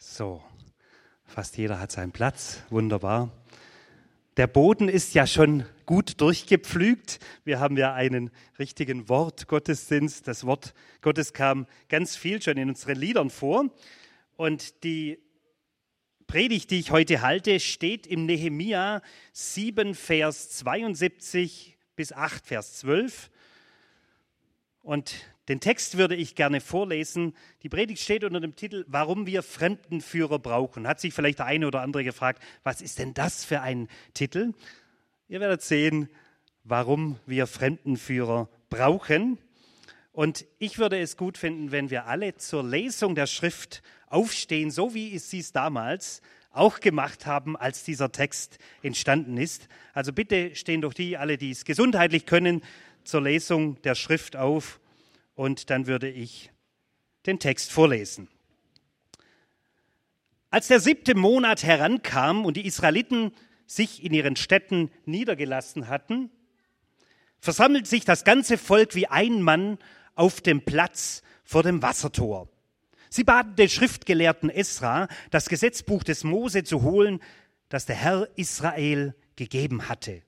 So, fast jeder hat seinen Platz. Wunderbar. Der Boden ist ja schon gut durchgepflügt. Wir haben ja einen richtigen Wortgottesdienst. Das Wort Gottes kam ganz viel schon in unseren Liedern vor. Und die Predigt, die ich heute halte, steht im Nehemia 7, Vers 72 bis 8, Vers 12. Und den Text würde ich gerne vorlesen. Die Predigt steht unter dem Titel, warum wir Fremdenführer brauchen. Hat sich vielleicht der eine oder andere gefragt, was ist denn das für ein Titel? Ihr werdet sehen, warum wir Fremdenführer brauchen. Und ich würde es gut finden, wenn wir alle zur Lesung der Schrift aufstehen, so wie sie es damals auch gemacht haben, als dieser Text entstanden ist. Also bitte stehen doch die, alle, die es gesundheitlich können, zur Lesung der Schrift auf und dann würde ich den Text vorlesen. Als der siebte Monat herankam und die Israeliten sich in ihren Städten niedergelassen hatten, versammelte sich das ganze Volk wie ein Mann auf dem Platz vor dem Wassertor. Sie baten den Schriftgelehrten Esra, das Gesetzbuch des Mose zu holen, das der Herr Israel gegeben hatte.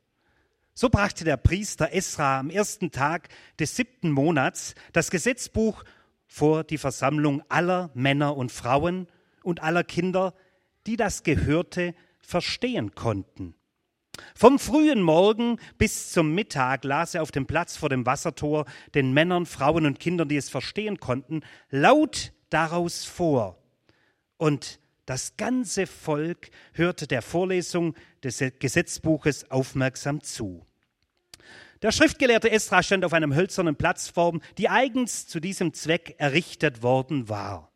So brachte der Priester Esra am ersten Tag des siebten Monats das Gesetzbuch vor die Versammlung aller Männer und Frauen und aller Kinder, die das Gehörte verstehen konnten. Vom frühen Morgen bis zum Mittag las er auf dem Platz vor dem Wassertor den Männern, Frauen und Kindern, die es verstehen konnten, laut daraus vor. Und das ganze Volk hörte der Vorlesung des Gesetzbuches aufmerksam zu. Der Schriftgelehrte Esra stand auf einem hölzernen Plattform, die eigens zu diesem Zweck errichtet worden war.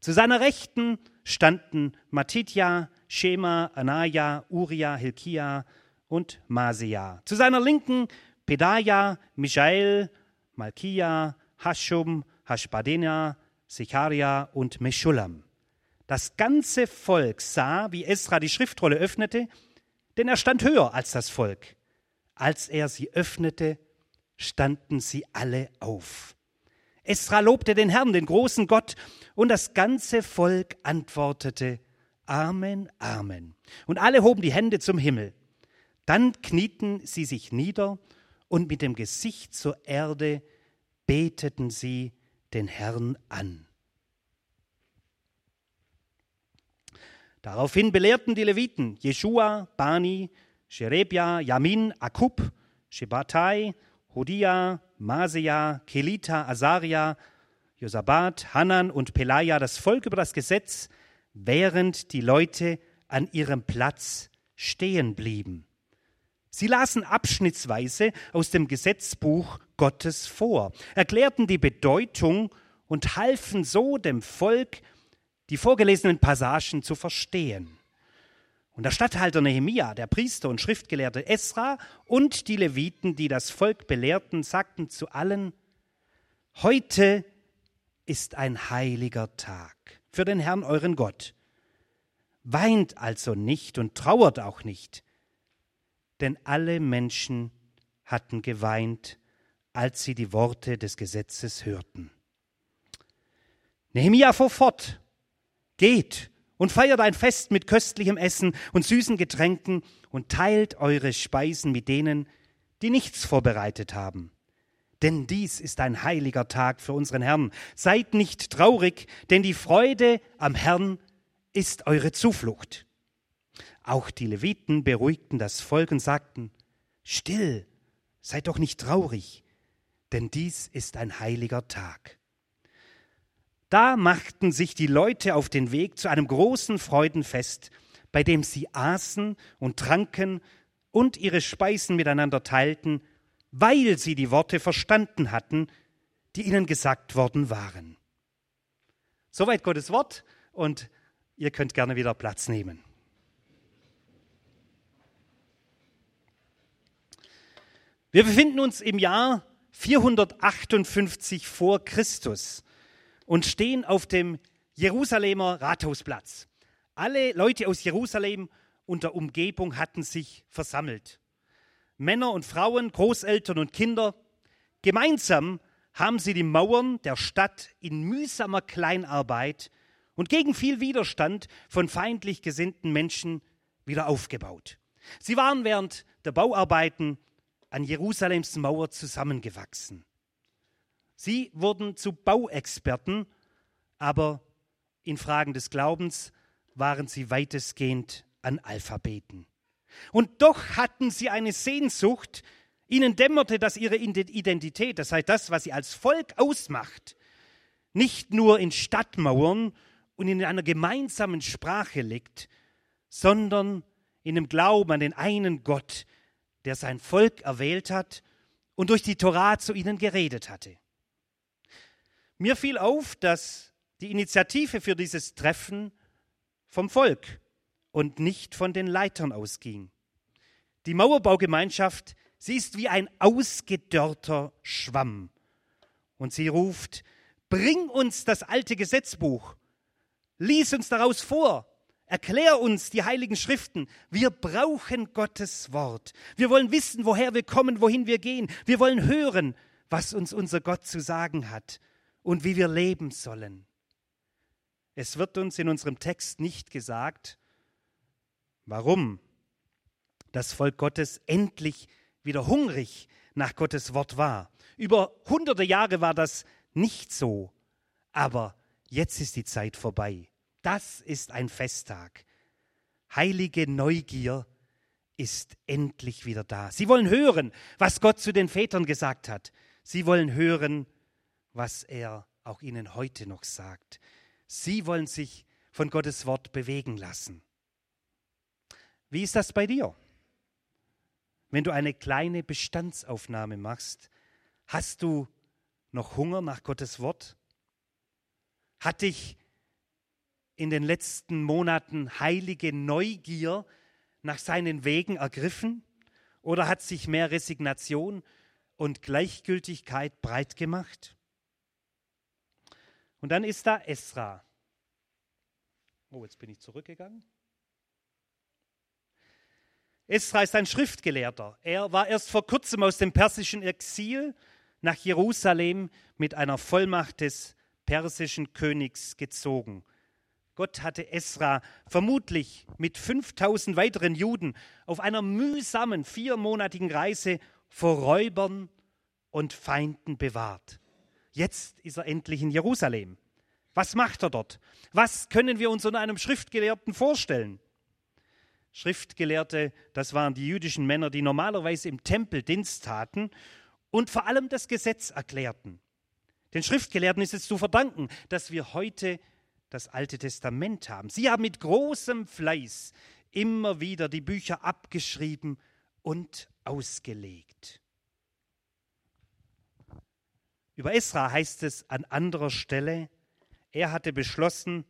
Zu seiner Rechten standen Matitja, Shema, Anaya, Uria, Hilkia und Masia. Zu seiner Linken Pedaja, Michael, Malkia, Hashum, Hashbadena, Sicharia und Meschulam. Das ganze Volk sah, wie Esra die Schriftrolle öffnete, denn er stand höher als das Volk. Als er sie öffnete, standen sie alle auf. Esra lobte den Herrn, den großen Gott, und das ganze Volk antwortete Amen, Amen. Und alle hoben die Hände zum Himmel. Dann knieten sie sich nieder und mit dem Gesicht zur Erde beteten sie den Herrn an. Daraufhin belehrten die Leviten Jeschua, Bani, Sherebia, Yamin, Akub, Shebatai, Hodia, Masea, Kelita, Asaria, Josabat, Hanan und Pelaja das Volk über das Gesetz, während die Leute an ihrem Platz stehen blieben. Sie lasen abschnittsweise aus dem Gesetzbuch Gottes vor, erklärten die Bedeutung und halfen so dem Volk, die vorgelesenen Passagen zu verstehen. Und der Statthalter Nehemia, der Priester und Schriftgelehrte Esra und die Leviten, die das Volk belehrten, sagten zu allen, heute ist ein heiliger Tag für den Herrn euren Gott. Weint also nicht und trauert auch nicht, denn alle Menschen hatten geweint, als sie die Worte des Gesetzes hörten. Nehemia fuhr fort, geht und feiert ein Fest mit köstlichem Essen und süßen Getränken und teilt eure Speisen mit denen, die nichts vorbereitet haben. Denn dies ist ein heiliger Tag für unseren Herrn. Seid nicht traurig, denn die Freude am Herrn ist eure Zuflucht. Auch die Leviten beruhigten das Volk und sagten, Still, seid doch nicht traurig, denn dies ist ein heiliger Tag. Da machten sich die Leute auf den Weg zu einem großen Freudenfest, bei dem sie aßen und tranken und ihre Speisen miteinander teilten, weil sie die Worte verstanden hatten, die ihnen gesagt worden waren. Soweit Gottes Wort und ihr könnt gerne wieder Platz nehmen. Wir befinden uns im Jahr 458 vor Christus und stehen auf dem Jerusalemer Rathausplatz. Alle Leute aus Jerusalem und der Umgebung hatten sich versammelt. Männer und Frauen, Großeltern und Kinder. Gemeinsam haben sie die Mauern der Stadt in mühsamer Kleinarbeit und gegen viel Widerstand von feindlich gesinnten Menschen wieder aufgebaut. Sie waren während der Bauarbeiten an Jerusalems Mauer zusammengewachsen. Sie wurden zu Bauexperten, aber in Fragen des Glaubens waren sie weitestgehend Analphabeten. Und doch hatten sie eine Sehnsucht, ihnen dämmerte, dass ihre Identität, das heißt das, was sie als Volk ausmacht, nicht nur in Stadtmauern und in einer gemeinsamen Sprache liegt, sondern in dem Glauben an den einen Gott, der sein Volk erwählt hat und durch die Torah zu ihnen geredet hatte. Mir fiel auf, dass die Initiative für dieses Treffen vom Volk und nicht von den Leitern ausging. Die Mauerbaugemeinschaft, sie ist wie ein ausgedörrter Schwamm. Und sie ruft, bring uns das alte Gesetzbuch, lies uns daraus vor, erklär uns die heiligen Schriften. Wir brauchen Gottes Wort. Wir wollen wissen, woher wir kommen, wohin wir gehen. Wir wollen hören, was uns unser Gott zu sagen hat und wie wir leben sollen. Es wird uns in unserem Text nicht gesagt, warum das Volk Gottes endlich wieder hungrig nach Gottes Wort war. Über hunderte Jahre war das nicht so, aber jetzt ist die Zeit vorbei. Das ist ein Festtag. Heilige Neugier ist endlich wieder da. Sie wollen hören, was Gott zu den Vätern gesagt hat. Sie wollen hören, was er auch ihnen heute noch sagt. Sie wollen sich von Gottes Wort bewegen lassen. Wie ist das bei dir? Wenn du eine kleine Bestandsaufnahme machst, hast du noch Hunger nach Gottes Wort? Hat dich in den letzten Monaten heilige Neugier nach seinen Wegen ergriffen? Oder hat sich mehr Resignation und Gleichgültigkeit breit gemacht? Und dann ist da Esra. Oh, jetzt bin ich zurückgegangen. Esra ist ein Schriftgelehrter. Er war erst vor kurzem aus dem persischen Exil nach Jerusalem mit einer Vollmacht des persischen Königs gezogen. Gott hatte Esra vermutlich mit 5000 weiteren Juden auf einer mühsamen viermonatigen Reise vor Räubern und Feinden bewahrt. Jetzt ist er endlich in Jerusalem. Was macht er dort? Was können wir uns unter einem Schriftgelehrten vorstellen? Schriftgelehrte, das waren die jüdischen Männer, die normalerweise im Tempel Dienst taten und vor allem das Gesetz erklärten. Den Schriftgelehrten ist es zu verdanken, dass wir heute das Alte Testament haben. Sie haben mit großem Fleiß immer wieder die Bücher abgeschrieben und ausgelegt. Über Esra heißt es an anderer Stelle, er hatte beschlossen,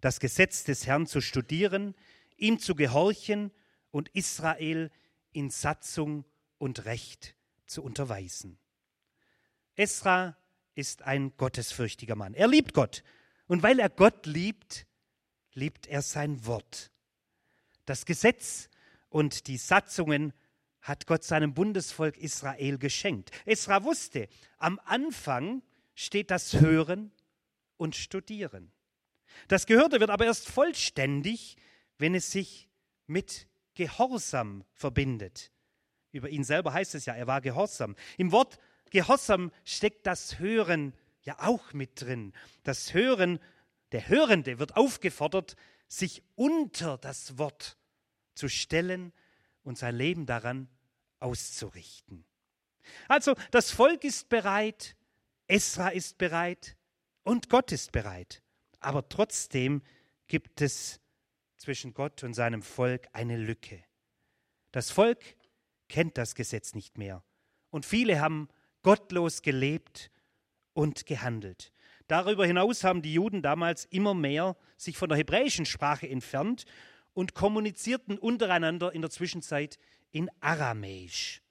das Gesetz des Herrn zu studieren, ihm zu gehorchen und Israel in Satzung und Recht zu unterweisen. Esra ist ein gottesfürchtiger Mann. Er liebt Gott. Und weil er Gott liebt, liebt er sein Wort. Das Gesetz und die Satzungen hat Gott seinem Bundesvolk Israel geschenkt. Esra wusste, am Anfang steht das Hören und Studieren. Das Gehörte wird aber erst vollständig, wenn es sich mit Gehorsam verbindet. Über ihn selber heißt es ja, er war gehorsam. Im Wort Gehorsam steckt das Hören ja auch mit drin. Das Hören, der Hörende wird aufgefordert, sich unter das Wort zu stellen und sein Leben daran auszurichten. Also das Volk ist bereit, Esra ist bereit und Gott ist bereit. Aber trotzdem gibt es zwischen Gott und seinem Volk eine Lücke. Das Volk kennt das Gesetz nicht mehr und viele haben gottlos gelebt und gehandelt. Darüber hinaus haben die Juden damals immer mehr sich von der hebräischen Sprache entfernt und kommunizierten untereinander in der Zwischenzeit in Aramäisch.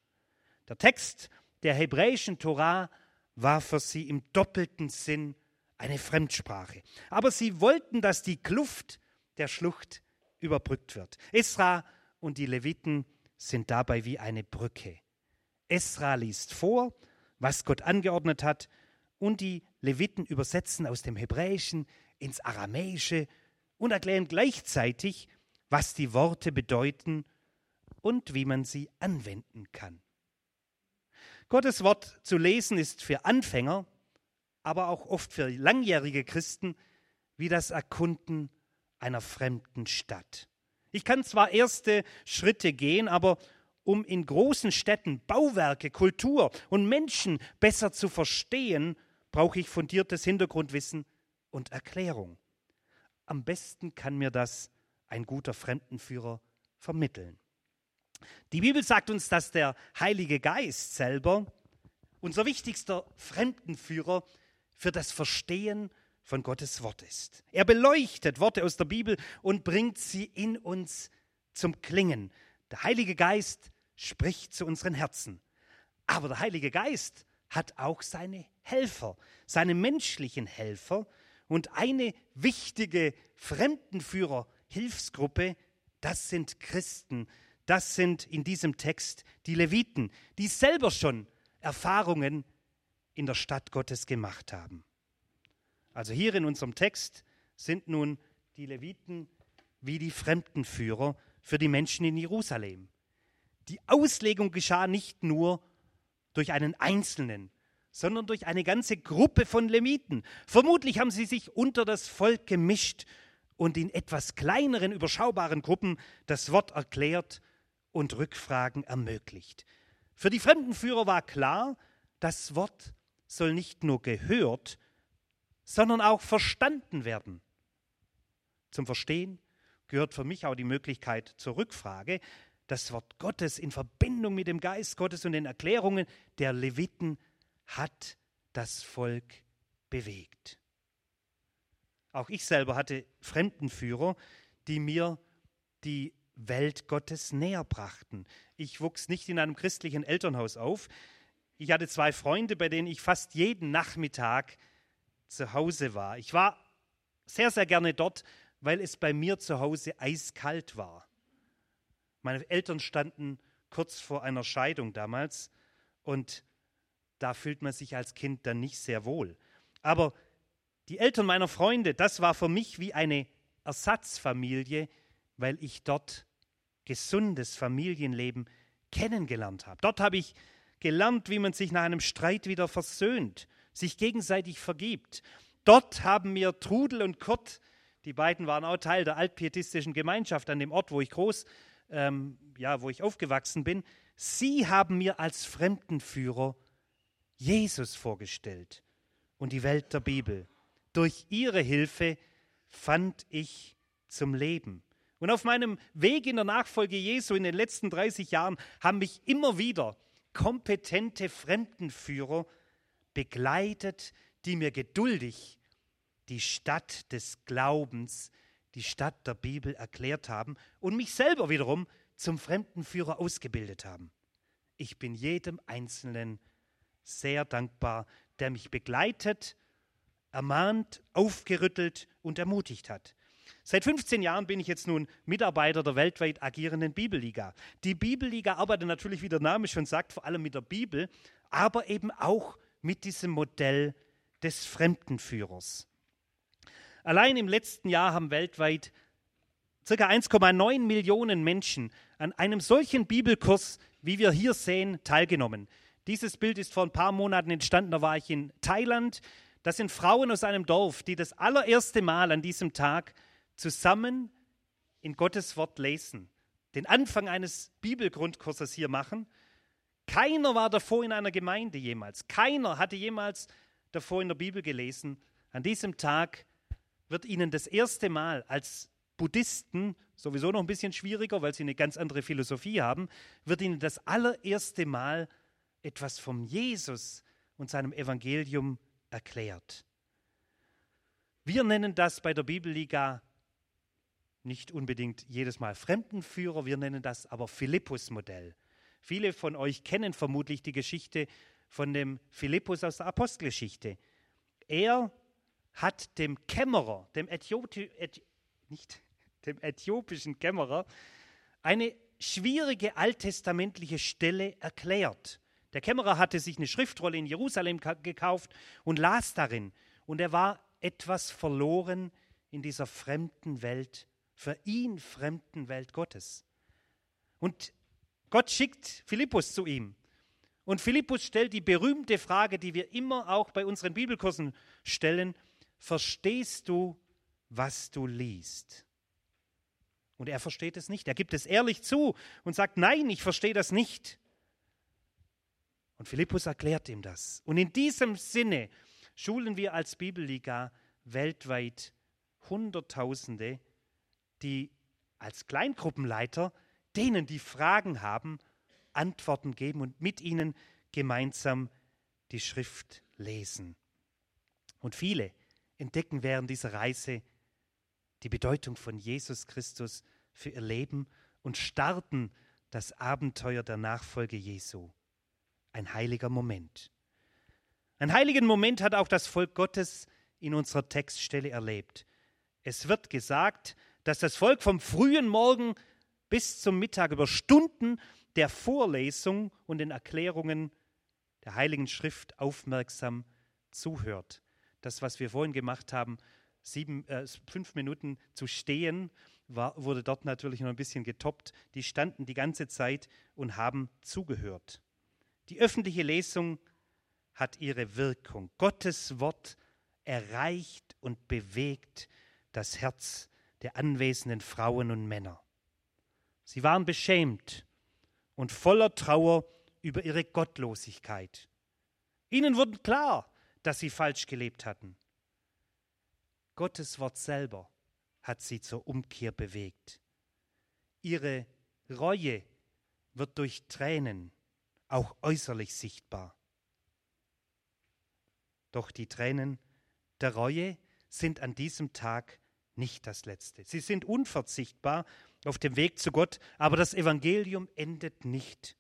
Der Text der hebräischen Torah war für sie im doppelten Sinn eine Fremdsprache. Aber sie wollten, dass die Kluft der Schlucht überbrückt wird. Esra und die Leviten sind dabei wie eine Brücke. Esra liest vor, was Gott angeordnet hat, und die Leviten übersetzen aus dem Hebräischen ins Aramäische und erklären gleichzeitig, was die Worte bedeuten und wie man sie anwenden kann. Gottes Wort zu lesen ist für Anfänger, aber auch oft für langjährige Christen wie das Erkunden einer fremden Stadt. Ich kann zwar erste Schritte gehen, aber um in großen Städten Bauwerke, Kultur und Menschen besser zu verstehen, brauche ich fundiertes Hintergrundwissen und Erklärung. Am besten kann mir das ein guter Fremdenführer vermitteln. Die Bibel sagt uns, dass der Heilige Geist selber unser wichtigster Fremdenführer für das Verstehen von Gottes Wort ist. Er beleuchtet Worte aus der Bibel und bringt sie in uns zum Klingen. Der Heilige Geist spricht zu unseren Herzen. Aber der Heilige Geist hat auch seine Helfer, seine menschlichen Helfer und eine wichtige Fremdenführer-Hilfsgruppe, das sind Christen, das sind in diesem Text die Leviten, die selber schon Erfahrungen in der Stadt Gottes gemacht haben. Also hier in unserem Text sind nun die Leviten wie die Fremdenführer für die Menschen in Jerusalem. Die Auslegung geschah nicht nur durch einen Einzelnen, sondern durch eine ganze Gruppe von Leviten. Vermutlich haben sie sich unter das Volk gemischt und in etwas kleineren, überschaubaren Gruppen das Wort erklärt und Rückfragen ermöglicht. Für die Fremdenführer war klar, das Wort soll nicht nur gehört, sondern auch verstanden werden. Zum Verstehen gehört für mich auch die Möglichkeit zur Rückfrage. Das Wort Gottes in Verbindung mit dem Geist Gottes und den Erklärungen der Leviten hat das Volk bewegt. Auch ich selber hatte Fremdenführer, die mir die Welt Gottes näher brachten. Ich wuchs nicht in einem christlichen Elternhaus auf. Ich hatte zwei Freunde, bei denen ich fast jeden Nachmittag zu Hause war. Ich war sehr, sehr gerne dort, weil es bei mir zu Hause eiskalt war. Meine Eltern standen kurz vor einer Scheidung damals und da fühlt man sich als Kind dann nicht sehr wohl. Aber die Eltern meiner Freunde, das war für mich wie eine Ersatzfamilie, weil ich dort gesundes Familienleben kennengelernt habe. Dort habe ich gelernt, wie man sich nach einem Streit wieder versöhnt, sich gegenseitig vergibt. Dort haben mir Trudel und Kurt, die beiden waren auch Teil der altpietistischen Gemeinschaft an dem Ort, wo ich groß, ähm, ja, wo ich aufgewachsen bin. Sie haben mir als Fremdenführer Jesus vorgestellt und die Welt der Bibel. Durch ihre Hilfe fand ich zum Leben. Und auf meinem Weg in der Nachfolge Jesu in den letzten 30 Jahren haben mich immer wieder kompetente Fremdenführer begleitet, die mir geduldig die Stadt des Glaubens, die Stadt der Bibel erklärt haben und mich selber wiederum zum Fremdenführer ausgebildet haben. Ich bin jedem Einzelnen sehr dankbar, der mich begleitet, ermahnt, aufgerüttelt und ermutigt hat. Seit 15 Jahren bin ich jetzt nun Mitarbeiter der weltweit agierenden Bibelliga. Die Bibelliga arbeitet natürlich, wie der Name schon sagt, vor allem mit der Bibel, aber eben auch mit diesem Modell des Fremdenführers. Allein im letzten Jahr haben weltweit ca. 1,9 Millionen Menschen an einem solchen Bibelkurs, wie wir hier sehen, teilgenommen. Dieses Bild ist vor ein paar Monaten entstanden, da war ich in Thailand. Das sind Frauen aus einem Dorf, die das allererste Mal an diesem Tag zusammen in Gottes Wort lesen, den Anfang eines Bibelgrundkurses hier machen. Keiner war davor in einer Gemeinde jemals. Keiner hatte jemals davor in der Bibel gelesen. An diesem Tag wird ihnen das erste Mal als Buddhisten, sowieso noch ein bisschen schwieriger, weil sie eine ganz andere Philosophie haben, wird ihnen das allererste Mal etwas vom Jesus und seinem Evangelium erklärt. Wir nennen das bei der Bibelliga nicht unbedingt jedes Mal Fremdenführer, wir nennen das aber Philippus-Modell. Viele von euch kennen vermutlich die Geschichte von dem Philippus aus der Apostelgeschichte. Er hat dem Kämmerer, dem, Äthiopi Äthi nicht, dem äthiopischen Kämmerer, eine schwierige alttestamentliche Stelle erklärt. Der Kämmerer hatte sich eine Schriftrolle in Jerusalem gekauft und las darin. Und er war etwas verloren in dieser fremden Welt, für ihn fremden Welt Gottes. Und Gott schickt Philippus zu ihm. Und Philippus stellt die berühmte Frage, die wir immer auch bei unseren Bibelkursen stellen, verstehst du, was du liest? Und er versteht es nicht. Er gibt es ehrlich zu und sagt, nein, ich verstehe das nicht. Und Philippus erklärt ihm das. Und in diesem Sinne schulen wir als Bibelliga weltweit Hunderttausende, die als Kleingruppenleiter denen, die Fragen haben, Antworten geben und mit ihnen gemeinsam die Schrift lesen. Und viele entdecken während dieser Reise die Bedeutung von Jesus Christus für ihr Leben und starten das Abenteuer der Nachfolge Jesu. Ein heiliger Moment. Ein heiligen Moment hat auch das Volk Gottes in unserer Textstelle erlebt. Es wird gesagt, dass das Volk vom frühen Morgen bis zum Mittag über Stunden der Vorlesung und den Erklärungen der Heiligen Schrift aufmerksam zuhört. Das, was wir vorhin gemacht haben, sieben, äh, fünf Minuten zu stehen, war, wurde dort natürlich noch ein bisschen getoppt. Die standen die ganze Zeit und haben zugehört. Die öffentliche Lesung hat ihre Wirkung. Gottes Wort erreicht und bewegt das Herz der anwesenden Frauen und Männer. Sie waren beschämt und voller Trauer über ihre Gottlosigkeit. Ihnen wurde klar, dass sie falsch gelebt hatten. Gottes Wort selber hat sie zur Umkehr bewegt. Ihre Reue wird durch Tränen auch äußerlich sichtbar. Doch die Tränen der Reue sind an diesem Tag nicht das Letzte. Sie sind unverzichtbar auf dem Weg zu Gott, aber das Evangelium endet nicht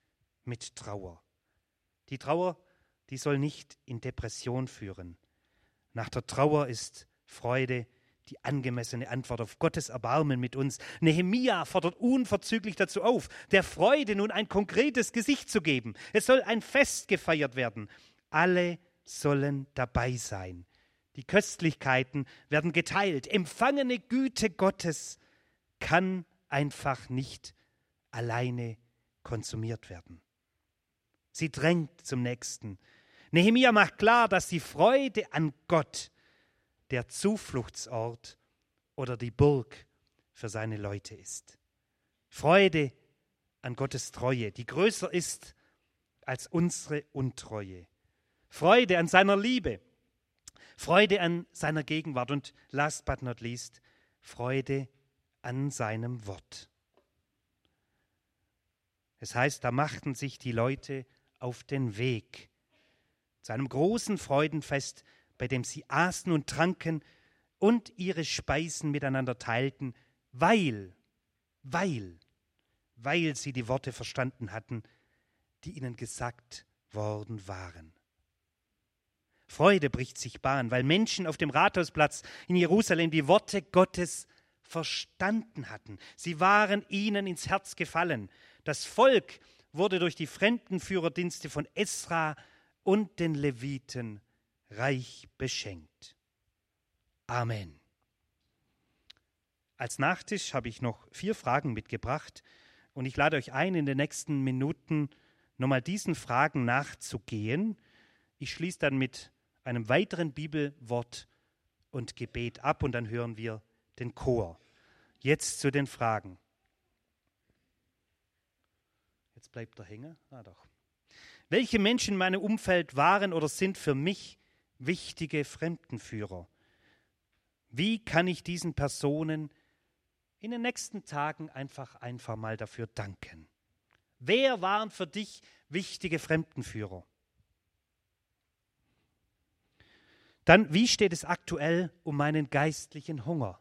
mit Trauer. Die Trauer, die soll nicht in Depression führen. Nach der Trauer ist Freude die angemessene Antwort auf Gottes Erbarmen mit uns. Nehemia fordert unverzüglich dazu auf, der Freude nun ein konkretes Gesicht zu geben. Es soll ein Fest gefeiert werden. Alle sollen dabei sein. Die Köstlichkeiten werden geteilt. Empfangene Güte Gottes kann einfach nicht alleine konsumiert werden. Sie drängt zum Nächsten. Nehemia macht klar, dass die Freude an Gott der Zufluchtsort oder die Burg für seine Leute ist. Freude an Gottes Treue, die größer ist als unsere Untreue. Freude an seiner Liebe, Freude an seiner Gegenwart und last but not least, Freude an seinem Wort. Es heißt, da machten sich die Leute auf den Weg zu einem großen Freudenfest, bei dem sie aßen und tranken und ihre Speisen miteinander teilten, weil, weil, weil sie die Worte verstanden hatten, die ihnen gesagt worden waren. Freude bricht sich Bahn, weil Menschen auf dem Rathausplatz in Jerusalem die Worte Gottes verstanden hatten. Sie waren ihnen ins Herz gefallen. Das Volk wurde durch die Fremdenführerdienste von Esra und den Leviten reich beschenkt. Amen. Als Nachtisch habe ich noch vier Fragen mitgebracht und ich lade euch ein, in den nächsten Minuten nochmal diesen Fragen nachzugehen. Ich schließe dann mit einem weiteren Bibelwort und Gebet ab und dann hören wir den Chor. Jetzt zu den Fragen. Jetzt bleibt der Hänger. Ah doch. Welche Menschen in meinem Umfeld waren oder sind für mich wichtige Fremdenführer? Wie kann ich diesen Personen in den nächsten Tagen einfach einfach mal dafür danken? Wer waren für dich wichtige Fremdenführer? Dann, wie steht es aktuell um meinen geistlichen Hunger?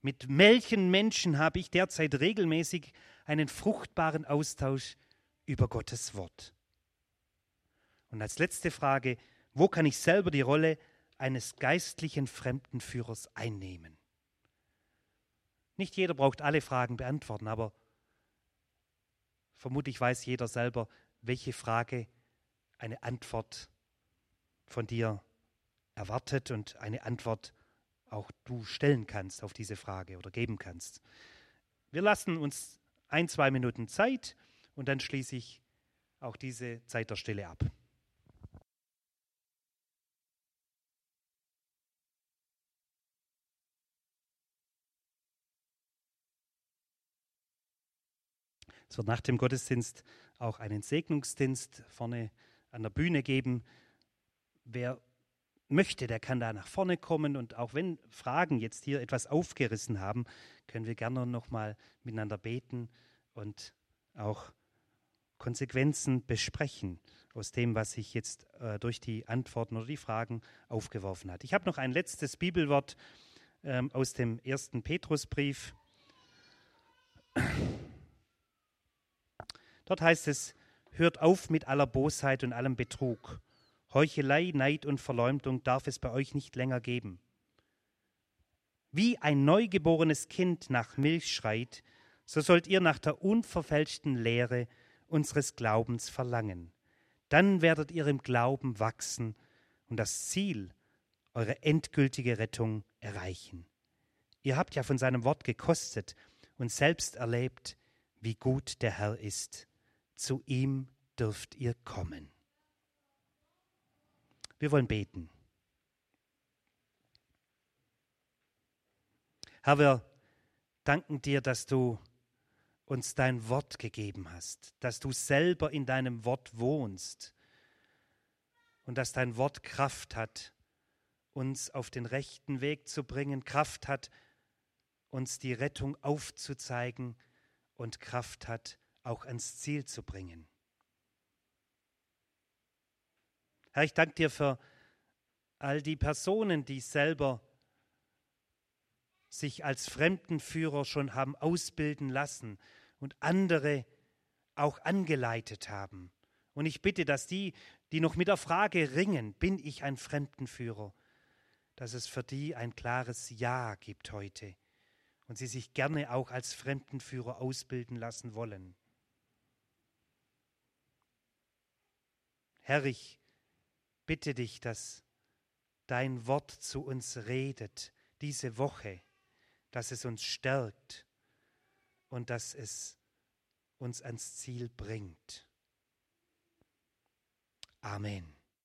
Mit welchen Menschen habe ich derzeit regelmäßig einen fruchtbaren Austausch über Gottes Wort? Und als letzte Frage, wo kann ich selber die Rolle eines geistlichen Fremdenführers einnehmen? Nicht jeder braucht alle Fragen beantworten, aber vermutlich weiß jeder selber, welche Frage eine Antwort von dir erwartet und eine Antwort auch du stellen kannst auf diese Frage oder geben kannst. Wir lassen uns ein, zwei Minuten Zeit und dann schließe ich auch diese Zeit der Stille ab. Es wird nach dem Gottesdienst auch einen Segnungsdienst vorne an der Bühne geben. Wer möchte, der kann da nach vorne kommen und auch wenn Fragen jetzt hier etwas aufgerissen haben, können wir gerne nochmal miteinander beten und auch Konsequenzen besprechen aus dem, was sich jetzt äh, durch die Antworten oder die Fragen aufgeworfen hat. Ich habe noch ein letztes Bibelwort ähm, aus dem ersten Petrusbrief. Dort heißt es, hört auf mit aller Bosheit und allem Betrug. Heuchelei, Neid und Verleumdung darf es bei euch nicht länger geben. Wie ein neugeborenes Kind nach Milch schreit, so sollt ihr nach der unverfälschten Lehre unseres Glaubens verlangen. Dann werdet ihr im Glauben wachsen und das Ziel, eure endgültige Rettung, erreichen. Ihr habt ja von seinem Wort gekostet und selbst erlebt, wie gut der Herr ist zu ihm dürft ihr kommen. Wir wollen beten. Herr, wir danken dir, dass du uns dein Wort gegeben hast, dass du selber in deinem Wort wohnst und dass dein Wort Kraft hat, uns auf den rechten Weg zu bringen, Kraft hat, uns die Rettung aufzuzeigen und Kraft hat, auch ans Ziel zu bringen. Herr, ich danke dir für all die Personen, die selber sich als Fremdenführer schon haben ausbilden lassen und andere auch angeleitet haben. Und ich bitte, dass die, die noch mit der Frage ringen, bin ich ein Fremdenführer, dass es für die ein klares Ja gibt heute und sie sich gerne auch als Fremdenführer ausbilden lassen wollen. Herr, ich bitte dich, dass dein Wort zu uns redet diese Woche, dass es uns stärkt und dass es uns ans Ziel bringt. Amen.